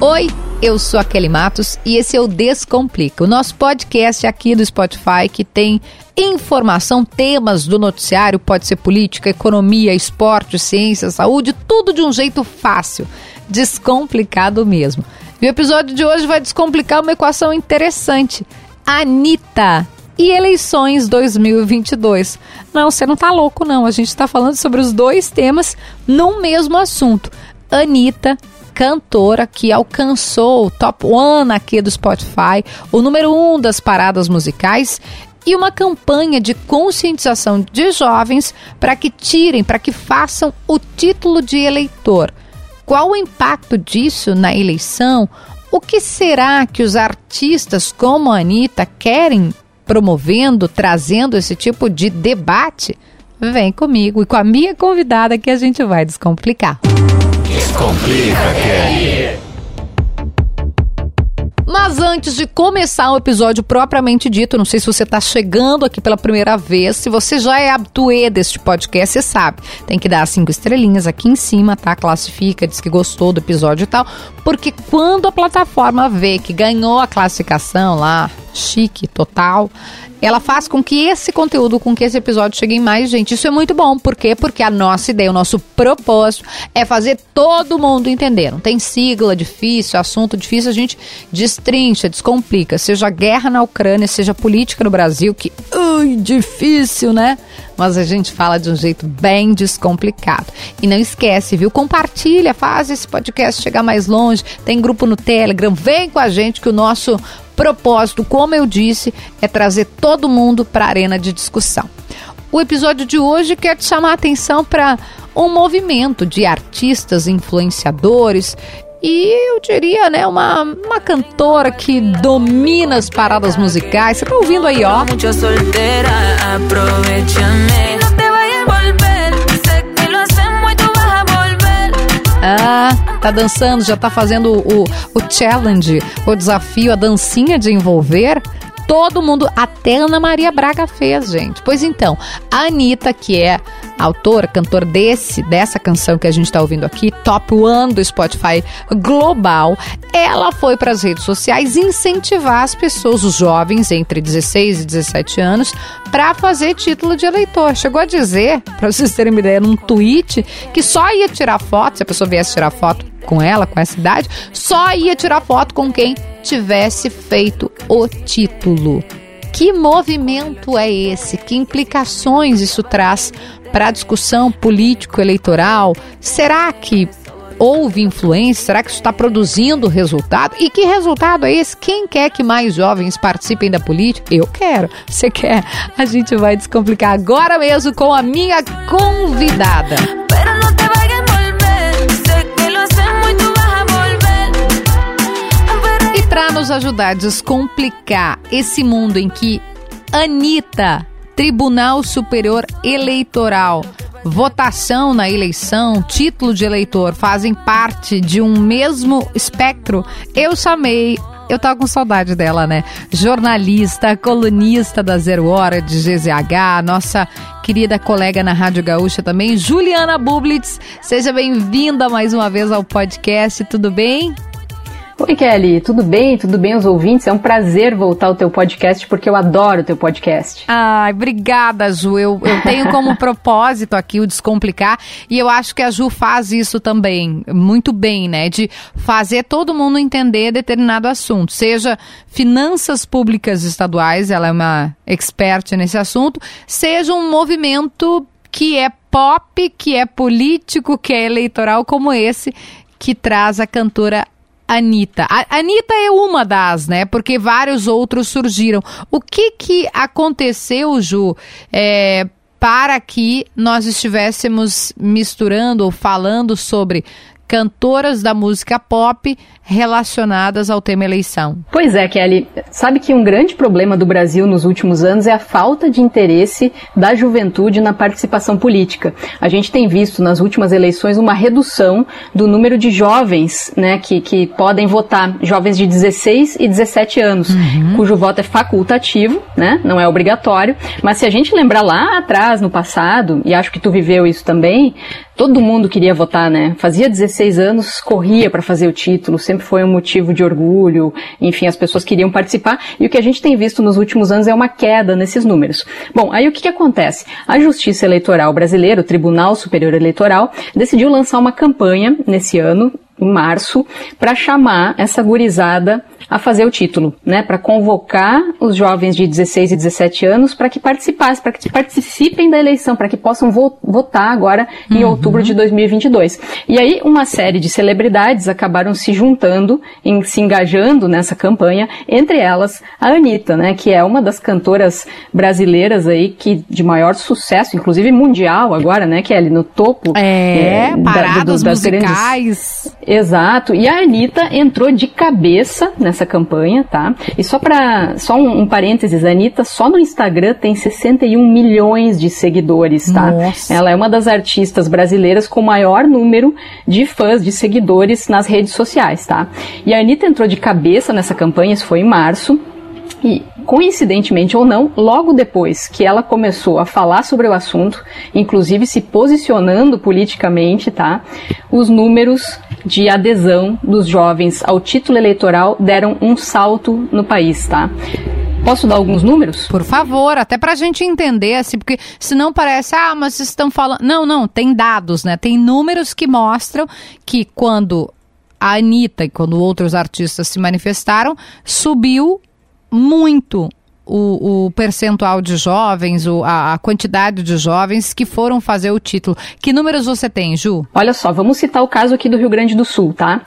Oi, eu sou a Kelly Matos e esse é o Descomplica, o nosso podcast aqui do Spotify que tem informação, temas do noticiário, pode ser política, economia, esporte, ciência, saúde, tudo de um jeito fácil, descomplicado mesmo. E o episódio de hoje vai descomplicar uma equação interessante. Anitta e eleições 2022. Não, você não tá louco não, a gente está falando sobre os dois temas no mesmo assunto. Anitta cantora que alcançou o top one aqui do Spotify, o número um das paradas musicais e uma campanha de conscientização de jovens para que tirem, para que façam o título de eleitor. Qual o impacto disso na eleição? O que será que os artistas como a Anitta querem promovendo, trazendo esse tipo de debate? Vem comigo e com a minha convidada que a gente vai descomplicar. Descomplica, Kelly. Mas antes de começar o episódio propriamente dito, não sei se você está chegando aqui pela primeira vez, se você já é habituê deste podcast, você sabe, tem que dar cinco estrelinhas aqui em cima, tá? Classifica, diz que gostou do episódio e tal, porque quando a plataforma vê que ganhou a classificação lá, chique, total, ela faz com que esse conteúdo, com que esse episódio chegue em mais gente. Isso é muito bom. Por quê? Porque a nossa ideia, o nosso propósito é fazer todo mundo entender. Não tem sigla difícil, assunto difícil, a gente destrincha, descomplica. Seja guerra na Ucrânia, seja política no Brasil, que ui, difícil, né? Mas a gente fala de um jeito bem descomplicado. E não esquece, viu? Compartilha, faz esse podcast chegar mais longe. Tem grupo no Telegram, vem com a gente que o nosso propósito, como eu disse, é trazer todo mundo para a arena de discussão. O episódio de hoje quer te chamar a atenção para um movimento de artistas, influenciadores e eu diria, né, uma, uma cantora que domina as paradas musicais. Você tá ouvindo aí, ó? Ah, tá dançando, já tá fazendo o, o challenge, o desafio, a dancinha de envolver. Todo mundo, até Ana Maria Braga fez, gente. Pois então, a Anitta, que é autora, cantor desse, dessa canção que a gente está ouvindo aqui, Top One do Spotify Global, ela foi para as redes sociais incentivar as pessoas, os jovens entre 16 e 17 anos, para fazer título de eleitor. Chegou a dizer, para vocês terem uma ideia, num tweet, que só ia tirar foto, se a pessoa viesse tirar foto com ela, com essa idade, só ia tirar foto com quem tivesse feito o título. Que movimento é esse? Que implicações isso traz para a discussão político-eleitoral? Será que houve influência? Será que isso está produzindo resultado? E que resultado é esse? Quem quer que mais jovens participem da política? Eu quero. Você quer? A gente vai descomplicar agora mesmo com a minha convidada. Para nos ajudar a descomplicar esse mundo em que Anitta, Tribunal Superior Eleitoral, votação na eleição, título de eleitor fazem parte de um mesmo espectro, eu chamei eu tava com saudade dela, né? Jornalista, colunista da Zero Hora de GZH, nossa querida colega na Rádio Gaúcha também, Juliana Bublitz. Seja bem-vinda mais uma vez ao podcast, tudo bem? Oi, Kelly, tudo bem? Tudo bem os ouvintes? É um prazer voltar ao teu podcast porque eu adoro o teu podcast. Ai, obrigada, Ju. Eu, eu tenho como propósito aqui o descomplicar e eu acho que a Ju faz isso também muito bem, né? De fazer todo mundo entender determinado assunto, seja finanças públicas estaduais, ela é uma expert nesse assunto, seja um movimento que é pop, que é político, que é eleitoral como esse que traz a cantora Anitta. A Anitta é uma das, né? Porque vários outros surgiram. O que que aconteceu, Ju, é, para que nós estivéssemos misturando ou falando sobre cantoras da música pop relacionadas ao tema eleição. Pois é, Kelly. Sabe que um grande problema do Brasil nos últimos anos é a falta de interesse da juventude na participação política. A gente tem visto nas últimas eleições uma redução do número de jovens né, que, que podem votar, jovens de 16 e 17 anos, uhum. cujo voto é facultativo, né, não é obrigatório. Mas se a gente lembrar lá atrás, no passado, e acho que tu viveu isso também, todo mundo queria votar, né? Fazia 16 anos, corria para fazer o título, sempre foi um motivo de orgulho, enfim, as pessoas queriam participar, e o que a gente tem visto nos últimos anos é uma queda nesses números. Bom, aí o que, que acontece? A Justiça Eleitoral Brasileira, o Tribunal Superior Eleitoral, decidiu lançar uma campanha nesse ano, em março, para chamar essa gurizada a fazer o título, né, para convocar os jovens de 16 e 17 anos para que participassem, para que participem da eleição, para que possam vo votar agora em uhum. outubro de 2022. E aí uma série de celebridades acabaram se juntando, em, se engajando nessa campanha, entre elas a Anitta, né, que é uma das cantoras brasileiras aí que de maior sucesso, inclusive mundial agora, né, que é ali no topo é, é paradas da, do, das musicais. Grandes... Exato. E a Anitta entrou de cabeça nessa essa campanha, tá? E só para só um, um, parênteses, a Anitta só no Instagram tem 61 milhões de seguidores, tá? Nossa. Ela é uma das artistas brasileiras com maior número de fãs, de seguidores nas redes sociais, tá? E a Anitta entrou de cabeça nessa campanha, isso foi em março. E, coincidentemente ou não, logo depois que ela começou a falar sobre o assunto, inclusive se posicionando politicamente, tá? Os números de adesão dos jovens ao título eleitoral deram um salto no país, tá? Posso dar alguns números? Por favor, até pra gente entender, assim, porque senão parece, ah, mas estão falando. Não, não, tem dados, né? Tem números que mostram que quando a Anitta e quando outros artistas se manifestaram, subiu muito o, o, percentual de jovens, o, a, a, quantidade de jovens que foram fazer o título. Que números você tem, Ju? Olha só, vamos citar o caso aqui do Rio Grande do Sul, tá?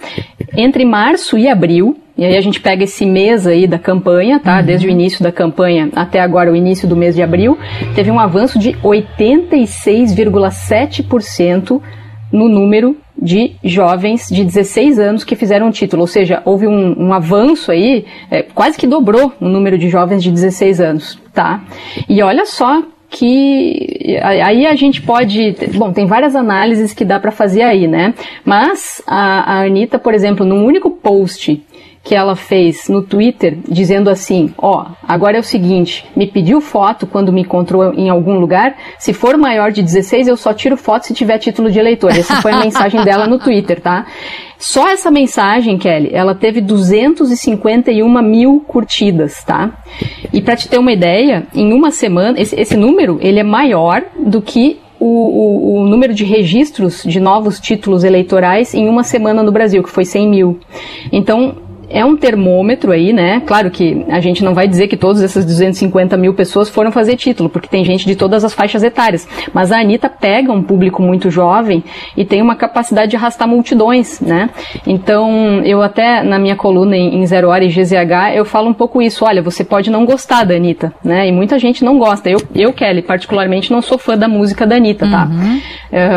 Entre março e abril, e aí a gente pega esse mês aí da campanha, tá? Uhum. Desde o início da campanha até agora, o início do mês de abril, teve um avanço de 86,7% no número de jovens de 16 anos que fizeram o título, ou seja, houve um, um avanço aí, é, quase que dobrou o número de jovens de 16 anos, tá? E olha só que aí a gente pode, bom, tem várias análises que dá para fazer aí, né? Mas a, a Anitta, por exemplo, num único post que ela fez no Twitter dizendo assim: ó, agora é o seguinte, me pediu foto quando me encontrou em algum lugar, se for maior de 16 eu só tiro foto se tiver título de eleitor. Essa foi a mensagem dela no Twitter, tá? Só essa mensagem, Kelly, ela teve 251 mil curtidas, tá? E para te ter uma ideia, em uma semana, esse, esse número ele é maior do que o, o, o, número de registros de novos títulos eleitorais em uma semana no Brasil, que foi 100 mil. Então, é um termômetro aí, né? Claro que a gente não vai dizer que todas essas 250 mil pessoas foram fazer título, porque tem gente de todas as faixas etárias. Mas a Anitta pega um público muito jovem e tem uma capacidade de arrastar multidões, né? Então, eu até na minha coluna em Zero Hora e GZH, eu falo um pouco isso. Olha, você pode não gostar da Anitta, né? E muita gente não gosta. Eu, eu Kelly, particularmente, não sou fã da música da Anitta, tá? Uhum.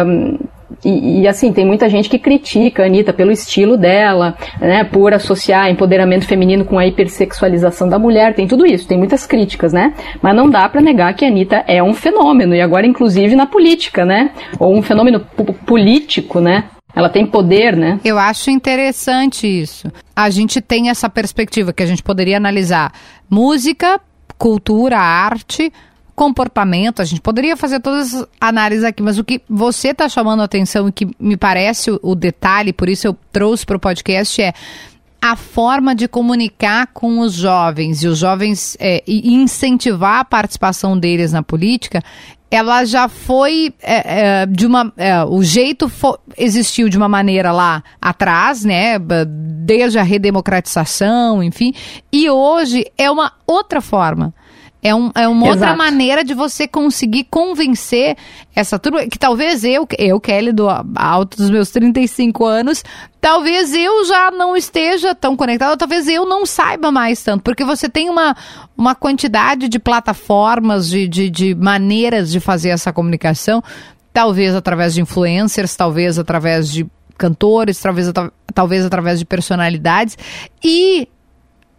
Um, e, e, assim, tem muita gente que critica a Anitta pelo estilo dela, né, por associar empoderamento feminino com a hipersexualização da mulher, tem tudo isso, tem muitas críticas, né? Mas não dá para negar que a Anitta é um fenômeno, e agora inclusive na política, né? Ou um fenômeno político, né? Ela tem poder, né? Eu acho interessante isso. A gente tem essa perspectiva que a gente poderia analisar música, cultura, arte, comportamento, a gente poderia fazer todas as análises aqui, mas o que você está chamando a atenção e que me parece o, o detalhe, por isso eu trouxe para o podcast, é a forma de comunicar com os jovens e os jovens é, e incentivar a participação deles na política, ela já foi é, é, de uma. É, o jeito existiu de uma maneira lá atrás, né? Desde a redemocratização, enfim, e hoje é uma outra forma. É, um, é uma outra maneira de você conseguir convencer essa turma, que talvez eu, eu, Kelly, do alto dos meus 35 anos, talvez eu já não esteja tão conectada, talvez eu não saiba mais tanto, porque você tem uma, uma quantidade de plataformas, de, de, de maneiras de fazer essa comunicação, talvez através de influencers, talvez através de cantores, talvez, talvez através de personalidades, e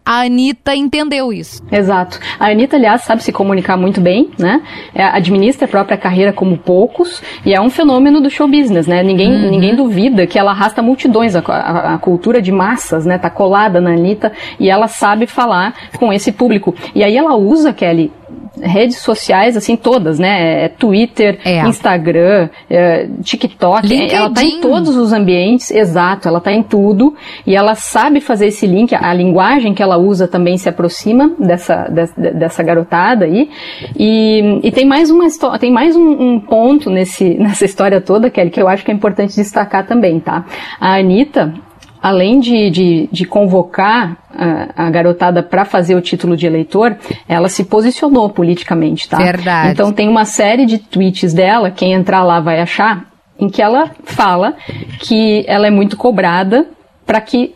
a Anitta entendeu isso. Exato. A Anitta, aliás, sabe se comunicar muito bem, né? É, administra a própria carreira como poucos e é um fenômeno do show business, né? Ninguém, uhum. ninguém duvida que ela arrasta multidões, a, a, a, cultura de massas, né? Tá colada na Anitta e ela sabe falar com esse público. E aí ela usa, Kelly, redes sociais, assim, todas, né? É Twitter, é. Instagram, é, TikTok. LinkedIn. Ela tá em todos os ambientes, exato, ela tá em tudo. E ela sabe fazer esse link, a linguagem que ela usa também se aproxima dessa, dessa garotada aí. E, e tem mais uma história, tem mais um, um, ponto nesse, nessa história toda, Kelly, que eu acho que é importante destacar também, tá? A Anitta, além de, de, de convocar a, a garotada para fazer o título de eleitor, ela se posicionou politicamente, tá? Verdade. Então tem uma série de tweets dela, quem entrar lá vai achar, em que ela fala que ela é muito cobrada para que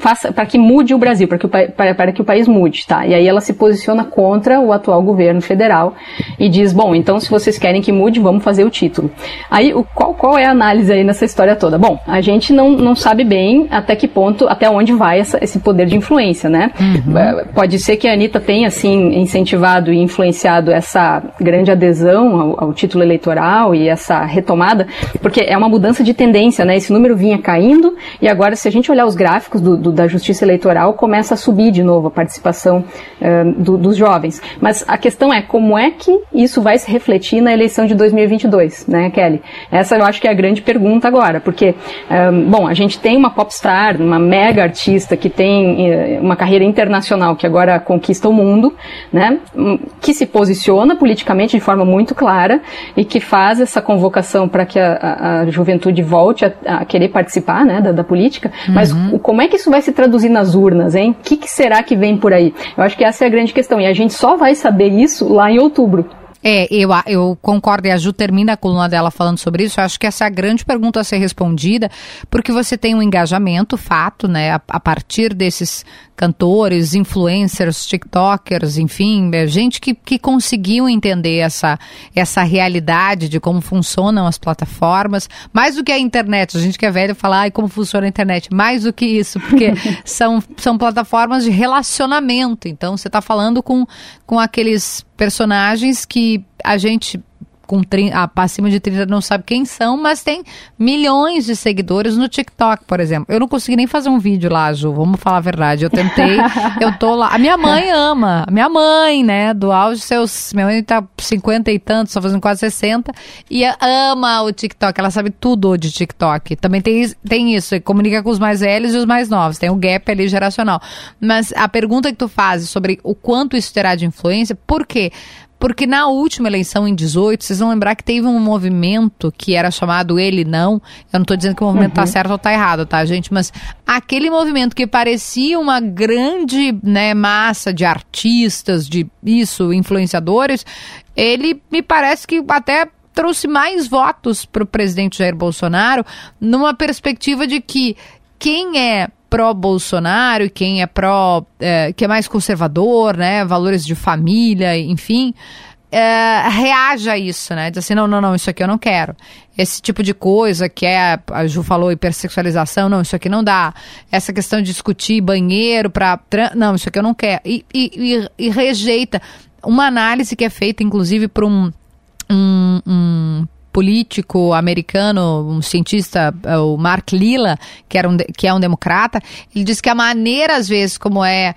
faça para que mude o Brasil, para que o, para, para que o país mude, tá? E aí ela se posiciona contra o atual governo federal e diz, bom, então se vocês querem que mude, vamos fazer o título. Aí o, qual, qual é a análise aí nessa história toda? Bom, a gente não, não sabe bem até que ponto, até onde vai essa, esse poder de influência, né? Uhum. É, pode ser que a Anitta tenha, assim, incentivado e influenciado essa grande adesão ao, ao título eleitoral e essa retomada, porque é uma mudança de tendência, né? Esse número vinha caindo e agora, se a gente olhar os gráficos do, do, da justiça eleitoral começa a subir de novo a participação uh, do, dos jovens. Mas a questão é como é que isso vai se refletir na eleição de 2022, né, Kelly? Essa eu acho que é a grande pergunta agora, porque, um, bom, a gente tem uma popstar, uma mega artista que tem uma carreira internacional que agora conquista o mundo, né, que se posiciona politicamente de forma muito clara e que faz essa convocação para que a, a, a, juventude volte a, a, querer participar, né, da, da política. Uhum. Mas o, como é que isso vai se traduzir nas urnas, hein? O que, que será que vem por aí? Eu acho que essa é a grande questão. E a gente só vai saber isso lá em outubro. É, eu, eu concordo, e a Ju termina a coluna dela falando sobre isso. Eu acho que essa é a grande pergunta a ser respondida, porque você tem um engajamento, fato, né, a, a partir desses cantores, influencers, tiktokers, enfim, é gente que, que conseguiu entender essa, essa realidade de como funcionam as plataformas, mais do que a internet. A gente que é velho fala, ai, como funciona a internet. Mais do que isso, porque são, são plataformas de relacionamento. Então, você está falando com, com aqueles personagens que a gente com 30, acima de 30 não sabe quem são, mas tem milhões de seguidores no TikTok, por exemplo. Eu não consegui nem fazer um vídeo lá, Ju, vamos falar a verdade. Eu tentei, eu tô lá. A minha mãe ama, a minha mãe, né, do auge seus. Minha mãe tá 50 e tantos, só fazendo quase 60, e ama o TikTok, ela sabe tudo de TikTok. Também tem, tem isso, comunica com os mais velhos e os mais novos, tem o um gap ali geracional. Mas a pergunta que tu fazes sobre o quanto isso terá de influência, por quê? Porque na última eleição, em 18, vocês vão lembrar que teve um movimento que era chamado Ele Não. Eu não estou dizendo que o movimento está uhum. certo ou está errado, tá, gente? Mas aquele movimento que parecia uma grande né, massa de artistas, de isso, influenciadores, ele me parece que até trouxe mais votos para o presidente Jair Bolsonaro, numa perspectiva de que quem é pró-Bolsonaro e quem é pró, é, que é mais conservador, né, valores de família, enfim, é, reage a isso, né? Diz assim, não, não, não, isso aqui eu não quero. Esse tipo de coisa que é, a Ju falou, hipersexualização, não, isso aqui não dá. Essa questão de discutir banheiro para... Não, isso aqui eu não quero. E, e, e, e rejeita. Uma análise que é feita, inclusive, por um, um, um político americano, um cientista, é, o Mark Lilla, que, era um, que é um democrata, ele diz que a maneira, às vezes, como é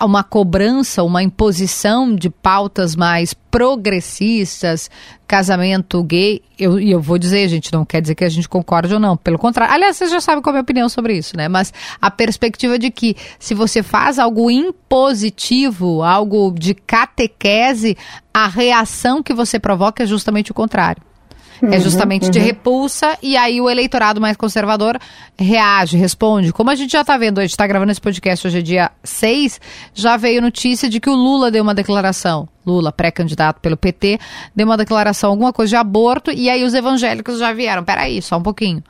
uma cobrança, uma imposição de pautas mais progressistas, casamento gay, e eu, eu vou dizer, gente, não quer dizer que a gente concorde ou não, pelo contrário. Aliás, vocês já sabem qual é a minha opinião sobre isso, né? Mas a perspectiva de que se você faz algo impositivo, algo de catequese, a reação que você provoca é justamente o contrário. É uhum, é justamente uhum. de repulsa, e aí o eleitorado mais conservador reage, responde. Como a gente já está vendo, a gente está gravando esse podcast hoje é dia 6, já veio notícia de que o Lula deu uma declaração. Lula, pré-candidato pelo PT, deu uma declaração, alguma coisa de aborto, e aí os evangélicos já vieram. Peraí, só um pouquinho.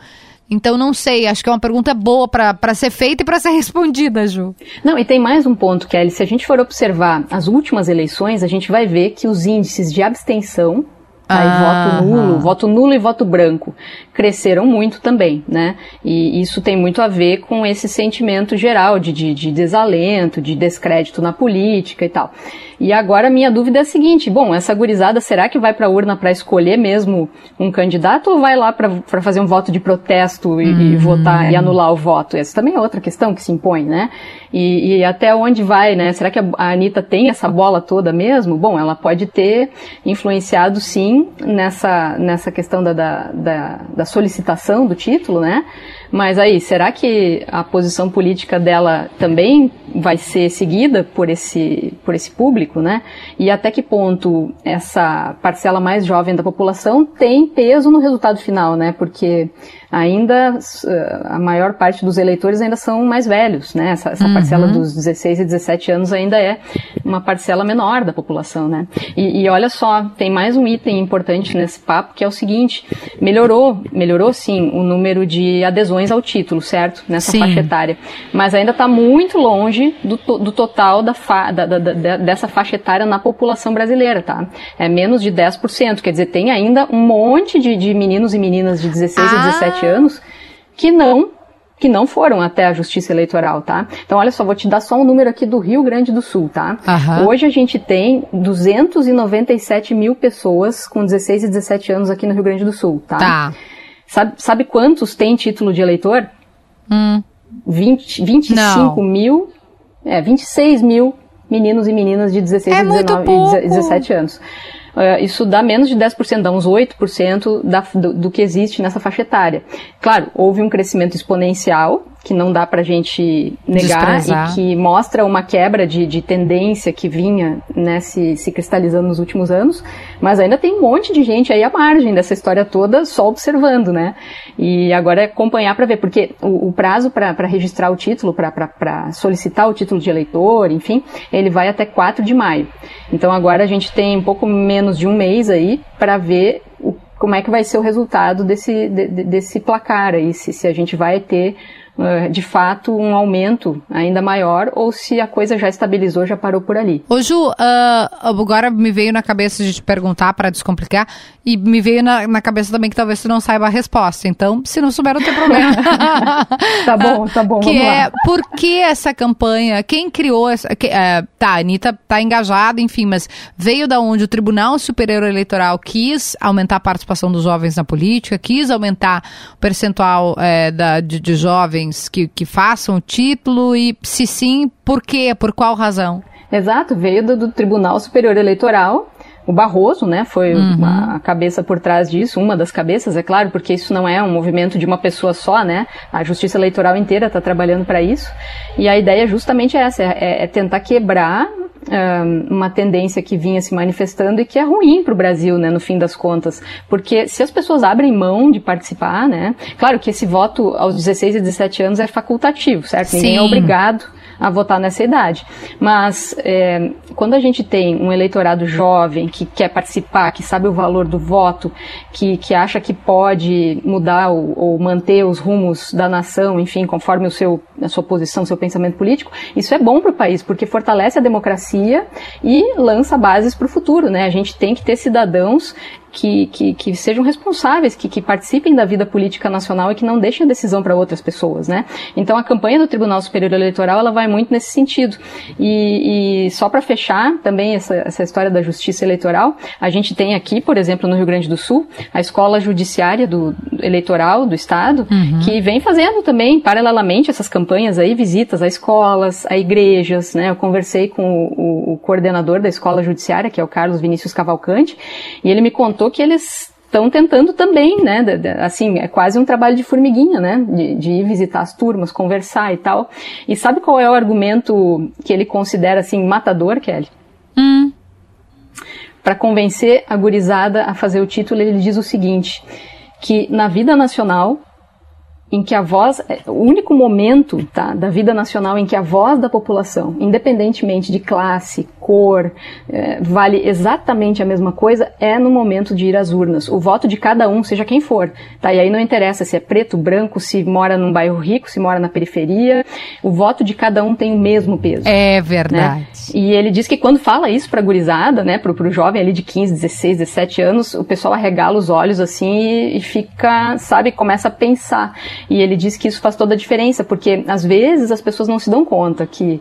Então, não sei, acho que é uma pergunta boa para ser feita e para ser respondida, Ju. Não, e tem mais um ponto, Kelly. Se a gente for observar as últimas eleições, a gente vai ver que os índices de abstenção Aí ah, voto nulo, voto nulo e voto branco cresceram muito também, né? E isso tem muito a ver com esse sentimento geral de, de, de desalento, de descrédito na política e tal. E agora minha dúvida é a seguinte: bom, essa gurizada será que vai para a urna para escolher mesmo um candidato ou vai lá para fazer um voto de protesto e, e, uhum. votar e anular o voto? Essa também é outra questão que se impõe, né? E, e, até onde vai, né? Será que a Anitta tem essa bola toda mesmo? Bom, ela pode ter influenciado sim nessa, nessa questão da, da, da, da solicitação do título, né? Mas aí, será que a posição política dela também vai ser seguida por esse, por esse público, né? E até que ponto essa parcela mais jovem da população tem peso no resultado final, né? Porque ainda a maior parte dos eleitores ainda são mais velhos, né? Essa, essa uhum. parcela dos 16 e 17 anos ainda é uma parcela menor da população, né? E, e, olha só, tem mais um item importante nesse papo que é o seguinte: melhorou, melhorou sim o número de adesões ao título, certo? Nessa sim. faixa etária, mas ainda está muito longe do, do total da, fa, da, da, da, dessa faixa etária na população brasileira, tá? É menos de 10%, quer dizer, tem ainda um monte de, de meninos e meninas de 16 ah. e 17 anos que não que não foram até a Justiça Eleitoral, tá? Então, olha só, vou te dar só um número aqui do Rio Grande do Sul, tá? Uhum. Hoje a gente tem 297 mil pessoas com 16 e 17 anos aqui no Rio Grande do Sul, tá? Tá. Sabe, sabe quantos têm título de eleitor? Hum. 20, 25 não. mil, é, 26 mil meninos e meninas de 16 é e 19, 17 anos. Uh, isso dá menos de 10%, dá uns 8% da, do, do que existe nessa faixa etária. Claro, houve um crescimento exponencial, que não dá pra gente negar Desprezar. e que mostra uma quebra de, de tendência que vinha né, se, se cristalizando nos últimos anos, mas ainda tem um monte de gente aí à margem dessa história toda só observando, né? E agora é acompanhar para ver, porque o, o prazo para registrar o título, para solicitar o título de eleitor, enfim, ele vai até 4 de maio. Então agora a gente tem um pouco menos de um mês aí para ver o, como é que vai ser o resultado desse, de, desse placar aí, se, se a gente vai ter de fato um aumento ainda maior ou se a coisa já estabilizou, já parou por ali. Ô Ju, uh, agora me veio na cabeça de te perguntar para descomplicar e me veio na, na, cabeça também que talvez tu não saiba a resposta. Então, se não souber, não tem problema. tá bom, tá bom. Que é por que essa campanha? Quem criou essa? Que, uh, tá, a Anitta tá engajada, enfim, mas veio da onde o Tribunal Superior Eleitoral quis aumentar a participação dos jovens na política, quis aumentar o percentual é, da, de, de jovens jovens que, que façam o título e, se sim, por quê? Por qual razão? Exato, veio do, do Tribunal Superior Eleitoral o Barroso, né, foi uhum. a cabeça por trás disso, uma das cabeças, é claro, porque isso não é um movimento de uma pessoa só, né? A Justiça Eleitoral inteira está trabalhando para isso. E a ideia justamente é essa, é, é tentar quebrar uma tendência que vinha se manifestando e que é ruim para o Brasil, né, no fim das contas, porque se as pessoas abrem mão de participar, né, claro que esse voto aos 16 e 17 anos é facultativo, certo? Sim. Ninguém é obrigado a votar nessa idade. Mas é, quando a gente tem um eleitorado jovem que quer participar, que sabe o valor do voto, que, que acha que pode mudar ou, ou manter os rumos da nação, enfim, conforme o seu, a sua posição, seu pensamento político, isso é bom para o país, porque fortalece a democracia e lança bases para o futuro. Né? A gente tem que ter cidadãos que, que, que sejam responsáveis, que, que, participem da vida política nacional e que não deixem a decisão para outras pessoas, né? Então a campanha do Tribunal Superior Eleitoral ela vai muito nesse sentido. E, e só para fechar também essa, essa história da justiça eleitoral, a gente tem aqui, por exemplo, no Rio Grande do Sul, a Escola Judiciária do Eleitoral do Estado, uhum. que vem fazendo também paralelamente essas campanhas aí, visitas a escolas, a igrejas, né? Eu conversei com o, o coordenador da Escola Judiciária, que é o Carlos Vinícius Cavalcante, e ele me contou que eles estão tentando também, né? Assim, é quase um trabalho de formiguinha, né? De, de, ir visitar as turmas, conversar e tal. E sabe qual é o argumento que ele considera assim matador, Kelly? Hum. Para convencer a gurizada a fazer o título, ele diz o seguinte: que na vida nacional em que a voz, é, o único momento tá, da vida nacional em que a voz da população, independentemente de classe, cor, é, vale exatamente a mesma coisa, é no momento de ir às urnas. O voto de cada um, seja quem for. Tá? E aí não interessa se é preto, branco, se mora num bairro rico, se mora na periferia. O voto de cada um tem o mesmo peso. É verdade. Né? E ele diz que quando fala isso pra gurizada, né, pro, pro jovem ali de 15, 16, 17 anos, o pessoal arregala os olhos assim e, e fica, sabe, começa a pensar. E ele diz que isso faz toda a diferença, porque às vezes as pessoas não se dão conta que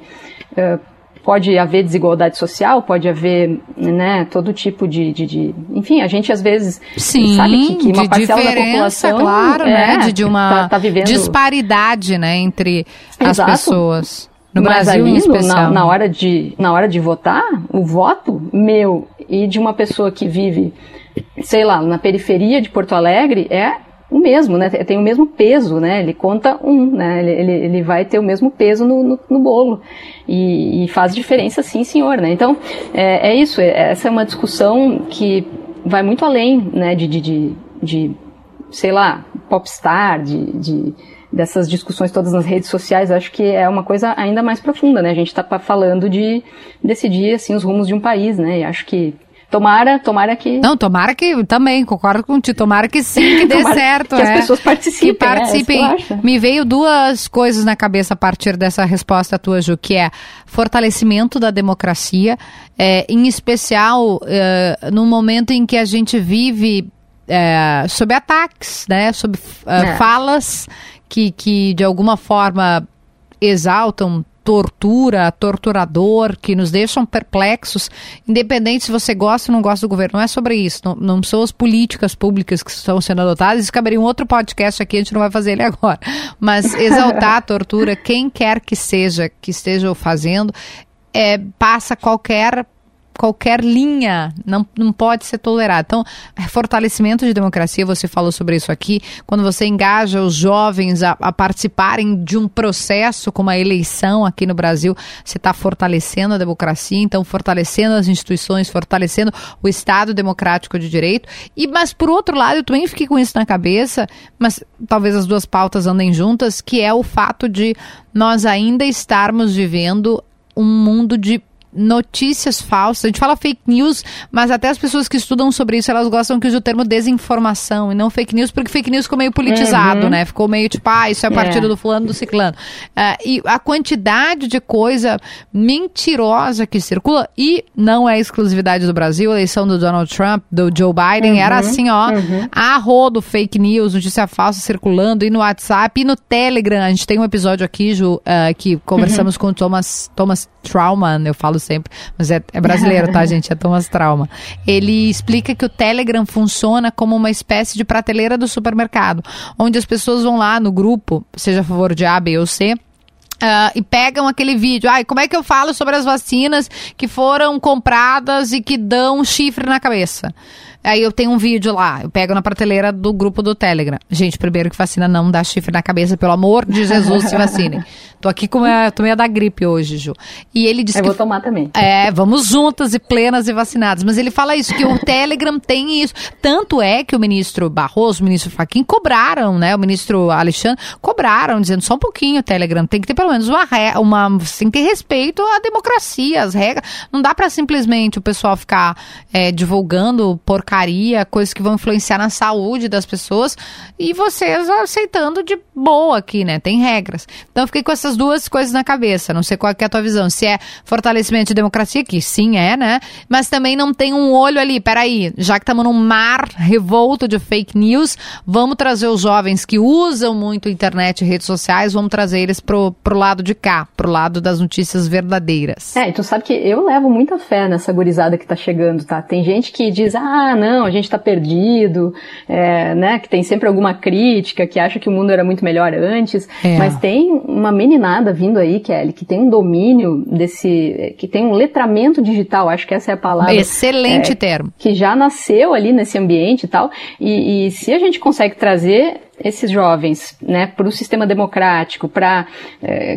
uh, pode haver desigualdade social, pode haver, né, todo tipo de, de, de, enfim, a gente às vezes Sim, sabe que, que uma parcela da população, claro, é, né, de, de uma tá, tá vivendo... disparidade, né, entre Exato. as pessoas. No Mas Brasil, ali, em especial. na, na hora de, na hora de votar, o voto meu e de uma pessoa que vive, sei lá, na periferia de Porto Alegre é o mesmo, né? Tem o mesmo peso, né? Ele conta um, né? Ele, ele, ele vai ter o mesmo peso no, no, no bolo. E, e faz diferença, sim, senhor, né? Então, é, é isso. é- essa é uma discussão que vai muito além, né? de, de, de, de sei lá, popstar, de, de- dessas discussões todas nas redes sociais, acho que é uma coisa ainda mais profunda, né? A gente está falando de decidir assim os rumos de um país, né? E acho que tomara, tomara que Não, tomara que também, concordo contigo, tomara que sim, que dê certo. que as é. pessoas participem, Que participem. é que. Me veio duas coisas na cabeça a partir dessa resposta tua, Ju, que é fortalecimento da democracia, é, em especial é, no momento em que a gente vive é, sob ataques, né, sob é, É. falas que, que de alguma forma exaltam tortura, torturador, que nos deixam perplexos, independente se você gosta ou não gosta do governo. Não é sobre isso. Não, não são as políticas públicas que estão sendo adotadas. Isso caberia em outro podcast aqui, a gente não vai fazer ele agora. Mas exaltar a tortura, quem quer que seja que esteja fazendo, é, passa qualquer qualquer linha não, não pode ser tolerado. Então, fortalecimento de democracia, você falou sobre isso aqui, quando você engaja os jovens a, a participarem de um processo como a eleição aqui no Brasil, você está fortalecendo a democracia, então fortalecendo as instituições, fortalecendo o Estado democrático de direito. E mas por outro lado, eu também fiquei com isso na cabeça, mas talvez as duas pautas andem juntas, que é o fato de nós ainda estarmos vivendo um mundo de notícias falsas. A gente fala fake news, mas até as pessoas que estudam sobre isso, elas gostam que use o termo desinformação e não fake news, porque fake news ficou meio politizado, né? Ficou meio tipo, ah, isso é o partido É. do fulano, do ciclano. Ah, e a quantidade de coisa mentirosa que circula, e não é exclusividade do Brasil, a eleição do Donald Trump, do Joe Biden, era assim, ó, a rodo fake news, notícia falsa circulando, e no WhatsApp, e no Telegram. A gente tem um episódio aqui, Ju, ah, que conversamos com o Thomas, Thomas Trauman, eu falo sempre, mas é, é brasileiro, tá, gente? É Thomas Trauma. Ele explica que o Telegram funciona como uma espécie de prateleira do supermercado, onde as pessoas vão lá no grupo, seja a favor de A, B ou C, ah, e pegam aquele vídeo. Ai, como é que eu falo sobre as vacinas que foram compradas e que dão chifre na cabeça? Aí eu tenho um vídeo lá, eu pego na prateleira do grupo do Telegram. Gente, primeiro que vacina não dá chifre na cabeça, pelo amor de Jesus, se vacinem. Tô aqui com a, tô meio da gripe hoje, Ju. E ele disse eu que vou tomar também. é, vamos juntas e plenas e vacinadas. Mas ele fala isso, que o Telegram tem isso. Tanto é que o ministro Barroso, o ministro Fachin cobraram, né? O ministro Alexandre cobraram, dizendo só um pouquinho o Telegram. Tem que ter pelo menos uma, uma tem que ter respeito à democracia, às regras. Não dá pra simplesmente o pessoal ficar é, divulgando porcaria, coisas que vão influenciar na saúde das pessoas e vocês aceitando de boa aqui, né? Tem regras. Então fiquei com essas duas coisas na cabeça. Não sei qual que é a tua visão. Se é fortalecimento de democracia, que sim é, né? Mas também não tem um olho ali. Peraí, já que estamos num mar revolto de fake news, vamos trazer os jovens que usam muito internet e redes sociais, vamos trazer eles pro, pro lado de cá, pro lado das notícias verdadeiras. É, e tu sabe que eu levo muita fé nessa gurizada que tá chegando, tá? Tem gente que diz, ah, não, a gente tá perdido, é, né? Que tem sempre alguma crítica, que acha que o mundo era muito melhor antes. É. Mas tem uma meninada vindo aí, Kelly, que tem um domínio desse. que tem um letramento digital, acho que essa é a palavra. Excelente É, termo. que já nasceu ali nesse ambiente e tal. E, e se a gente consegue trazer esses jovens né, para o sistema democrático, para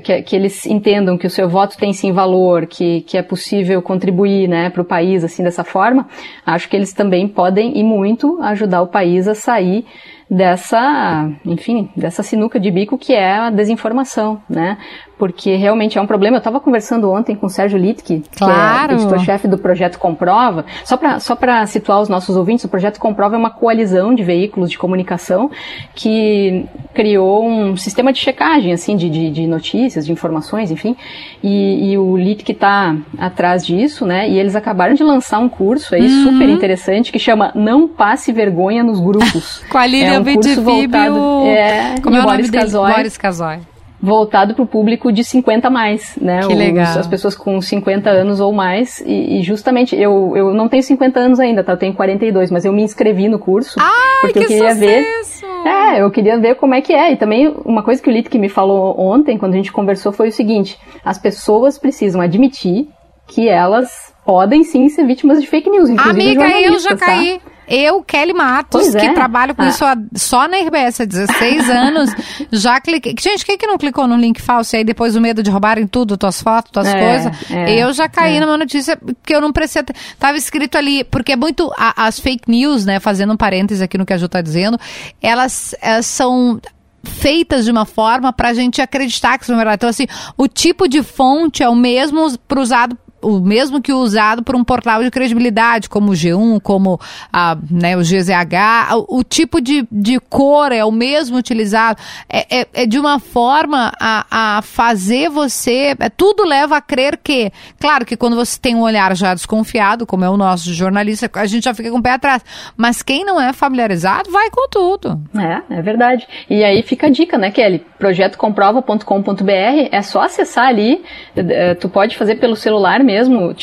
que, que eles entendam que o seu voto tem sim valor, que, que é possível contribuir né, para o país assim dessa forma, acho que eles também podem e muito ajudar o país a sair dessa, enfim, dessa sinuca de bico que é a desinformação, né? Porque realmente é um problema. Eu estava conversando ontem com o Sérgio Litke, Claro. que é editor-chefe do Projeto Comprova. Só para só pra situar os nossos ouvintes, o Projeto Comprova é uma coalizão de veículos de comunicação que criou um sistema de checagem, assim, de, de, de notícias, de informações, enfim. E, e o Litke está atrás disso, né? E eles acabaram de lançar um curso aí super interessante que chama Não Passe Vergonha nos Grupos. Com a É um curso Vitifib e voltado-. É, Como é o nome Boris dele? Casoy. Boris Casoy. voltado para o público de 50 mais, né? Que legal. Os, as pessoas com 50 anos ou mais. E, e, justamente, eu, eu não tenho 50 anos ainda, tá? Eu tenho 42, mas eu me inscrevi no curso. Ai, porque que eu queria sucesso! ver. É, eu queria ver como é que é. E também, uma coisa que o Litke me falou ontem, quando a gente conversou, foi o seguinte: as pessoas precisam admitir que elas podem sim ser vítimas de fake news, inclusive Amiga, eu já tá? caí. Eu, Kelly Matos, que é. trabalho com ah. isso só na RBS há 16 anos, já cliquei. Gente, quem que não clicou no link falso e aí depois o medo de roubarem tudo, tuas fotos, tuas é, coisas? É, eu já caí é. numa notícia que eu não precisei. Tava escrito ali, porque é muito. A, as fake news, né? Fazendo um parênteses aqui no que a Ju tá dizendo, elas, elas são feitas de uma forma para a gente acreditar que são verdade. Então, assim, o tipo de fonte é o mesmo para usado o mesmo que usado por um portal de credibilidade, como o G1, como a, né, o GZH, o, o tipo de, de cor é o mesmo utilizado, é, é, é de uma forma a, a fazer você, é, tudo leva a crer que, claro que quando você tem um olhar já desconfiado, como é o nosso jornalista, a gente já fica com o pé atrás, mas quem não é familiarizado vai com tudo. É, é verdade. E aí fica a dica, né, Kelly? projetocomprova.com.br, é só acessar ali, eh, tu pode fazer pelo celular mesmo, mesmo,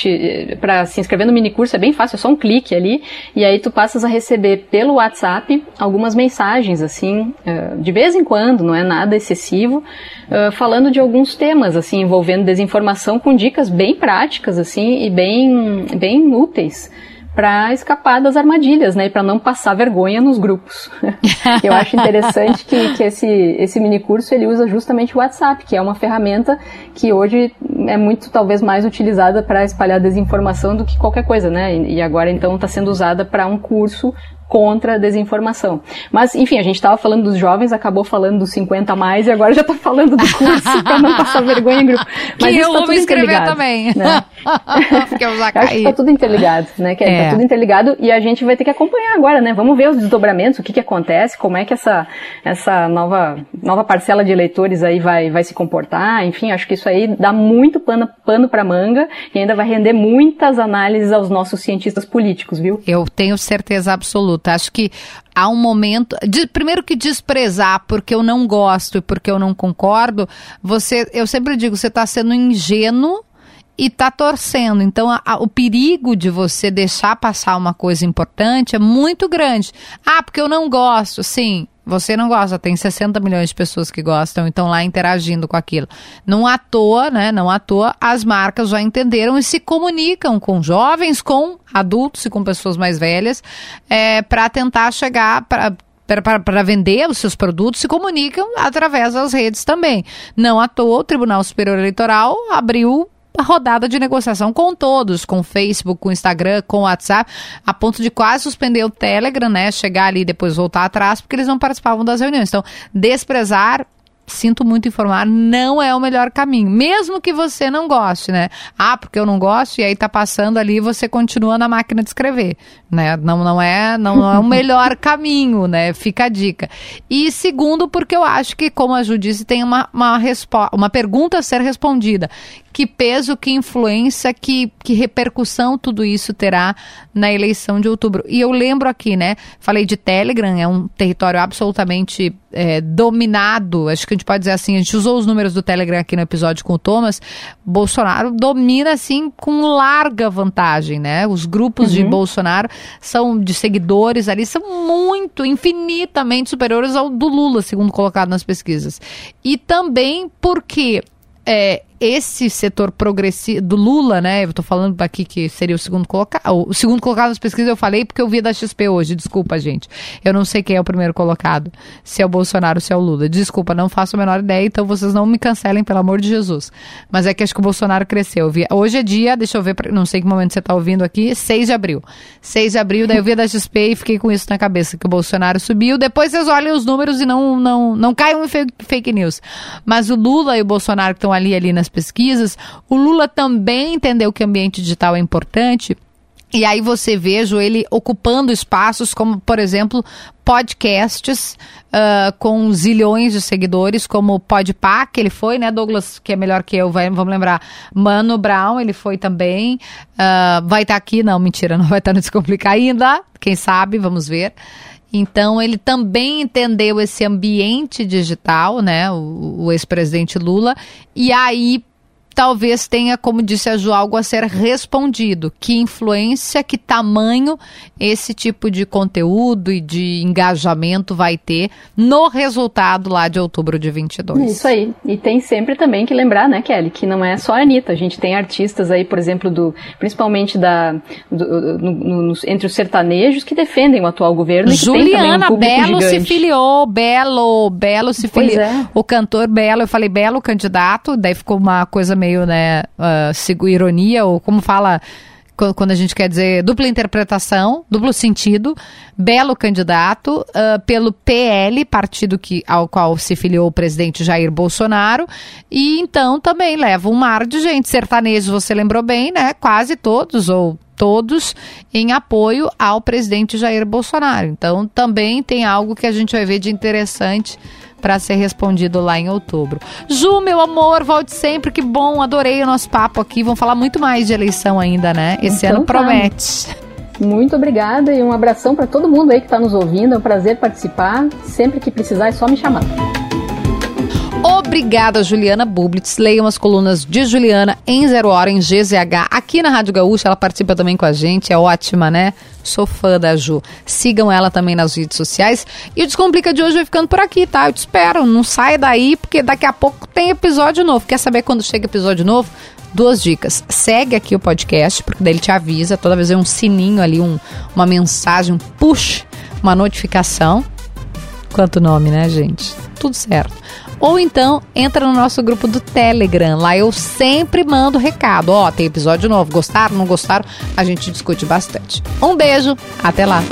para se inscrever no mini curso é bem fácil, é só um clique ali, e aí tu passas a receber pelo WhatsApp algumas mensagens, assim, eh, de vez em quando, não é nada excessivo, eh, falando de alguns temas, assim, envolvendo desinformação com dicas bem práticas, assim, e bem, bem úteis para escapar das armadilhas, né, e para não passar vergonha nos grupos. Eu acho interessante que, que esse, esse mini curso ele usa justamente o WhatsApp, que é uma ferramenta que hoje é muito talvez mais utilizada para espalhar desinformação do que qualquer coisa, né? E agora então está sendo usada para um curso contra a desinformação. Mas, enfim, a gente estava falando dos jovens, acabou falando dos 50 a mais e agora já está falando do curso para não passar vergonha em grupo. Mas que eu tá vou me inscrever também. Né? Porque eu já caí. Acho que tá tudo interligado, né? Que é. tá tudo interligado e a gente vai ter que acompanhar agora, né? Vamos ver os desdobramentos, o que que acontece, como é que essa, essa nova, nova parcela de eleitores aí vai, vai se comportar. Enfim, acho que isso aí dá muito pano, pano para manga e ainda vai render muitas análises aos nossos cientistas políticos, viu? Eu tenho certeza absoluta absoluta. Acho que há um momento. De, primeiro que desprezar porque eu não gosto e porque eu não concordo, você, eu sempre digo, você está sendo ingênuo e está torcendo. Então, a, a, o perigo de você deixar passar uma coisa importante é muito grande. Ah, porque eu não gosto. Sim, você não gosta, tem 60 milhões de pessoas que gostam, então lá interagindo com aquilo. Não à toa, né? Não à toa, as marcas já entenderam e se comunicam com jovens, com adultos e com pessoas mais velhas, é, para tentar chegar para para vender os seus produtos se comunicam através das redes também. Não à toa, o Tribunal Superior Eleitoral abriu rodada de negociação com todos, com Facebook, com Instagram, com WhatsApp, a ponto de quase suspender o Telegram, né? Chegar ali e depois voltar atrás, porque eles não participavam das reuniões. Então, desprezar sinto muito informar, não é o melhor caminho. Mesmo que você não goste, né? Ah, porque eu não gosto, e aí tá passando ali e você continua na máquina de escrever, né? Não, não, é, não, não é o melhor caminho, né? Fica a dica. E segundo, porque eu acho que, como a Ju disse, tem uma, uma, uma pergunta a ser respondida. Que peso, que influência, que, que repercussão tudo isso terá na eleição de outubro? E eu lembro aqui, né? Falei de Telegram, é um território absolutamente é, dominado, acho que a gente pode dizer assim, a gente usou os números do Telegram aqui no episódio com o Thomas, Bolsonaro domina assim com larga vantagem, né? Os grupos uhum. de Bolsonaro são de seguidores ali são muito, infinitamente superiores ao do Lula, segundo colocado nas pesquisas. E também porque é, esse setor progressista do Lula, né? Eu tô falando aqui que seria o segundo colocado. O segundo colocado nas pesquisas eu falei porque eu vi da XP hoje. Desculpa, gente. Eu não sei quem é o primeiro colocado. Se é o Bolsonaro se é o Lula. Desculpa, não faço a menor ideia, então vocês não me cancelem, pelo amor de Jesus. Mas é que acho que o Bolsonaro cresceu. Hoje é dia, deixa eu ver, não sei que momento você tá ouvindo aqui, 6 de abril. 6 de abril, daí eu vi da XP e fiquei com isso na cabeça, que o Bolsonaro subiu. Depois vocês olhem os números e não, não, não caiam em fake, fake news. Mas o Lula e o Bolsonaro que estão ali, ali nas pesquisas. O Lula também entendeu que o ambiente digital é importante. E aí você vejo ele ocupando espaços como, por exemplo, podcasts uh, com zilhões de seguidores, como o Podpah, que ele foi, né, Douglas, que é melhor que eu, vai, vamos lembrar, Mano Brown, ele foi também, uh, vai estar tá aqui, não, mentira, não vai estar tá no Descomplicar ainda, quem sabe, vamos ver. Então ele também entendeu esse ambiente digital, né? O, o ex-presidente Lula, e aí talvez tenha, como disse a Ju, algo a ser respondido. Que influência, que tamanho esse tipo de conteúdo e de engajamento vai ter no resultado lá de outubro de 22. Isso aí. E tem sempre também que lembrar, né, Kelly, que não é só a Anitta. A gente tem artistas aí, por exemplo, do principalmente da do, no, no, entre os sertanejos que defendem o atual governo. Juliana um Belo gigante. se filiou, Belo, Belo se filiou. É. O cantor Belo, eu falei Belo candidato, daí ficou uma coisa meio, né, uh, ironia, ou como fala quando a gente quer dizer dupla interpretação, duplo sentido, belo candidato uh, pelo PL, partido que, ao qual se filiou o presidente Jair Bolsonaro, e então também leva um mar de gente. Sertanejos, você lembrou bem, né? Quase todos, ou todos, em apoio ao presidente Jair Bolsonaro. Então também tem algo que a gente vai ver de interessante para ser respondido lá em outubro. Ju, meu amor, volte sempre, que bom, adorei o nosso papo aqui. Vamos falar muito mais de eleição ainda, né? Esse então, ano tá. promete. Muito obrigada e um abração para todo mundo aí que está nos ouvindo. É um prazer participar. Sempre que precisar é só me chamar. Obrigada, Juliana Bublitz. Leiam as colunas de Juliana em Zero Hora, em GZH. Aqui na Rádio Gaúcha, ela participa também com a gente. É ótima, né? Sou fã da Ju. Sigam ela também nas redes sociais. E o Descomplica de hoje vai ficando por aqui, tá? Eu te espero. Não saia daí, porque daqui a pouco tem episódio novo. Quer saber quando chega episódio novo? Duas dicas. Segue aqui o podcast, porque daí ele te avisa. Toda vez é um sininho ali, um, uma mensagem, um push, uma notificação. Quanto nome, né, gente? Tudo certo. Ou então entra no nosso grupo do Telegram. Lá eu sempre mando recado. Ó, tem episódio novo. Gostaram? Não gostaram? A gente discute bastante. Um beijo, até lá.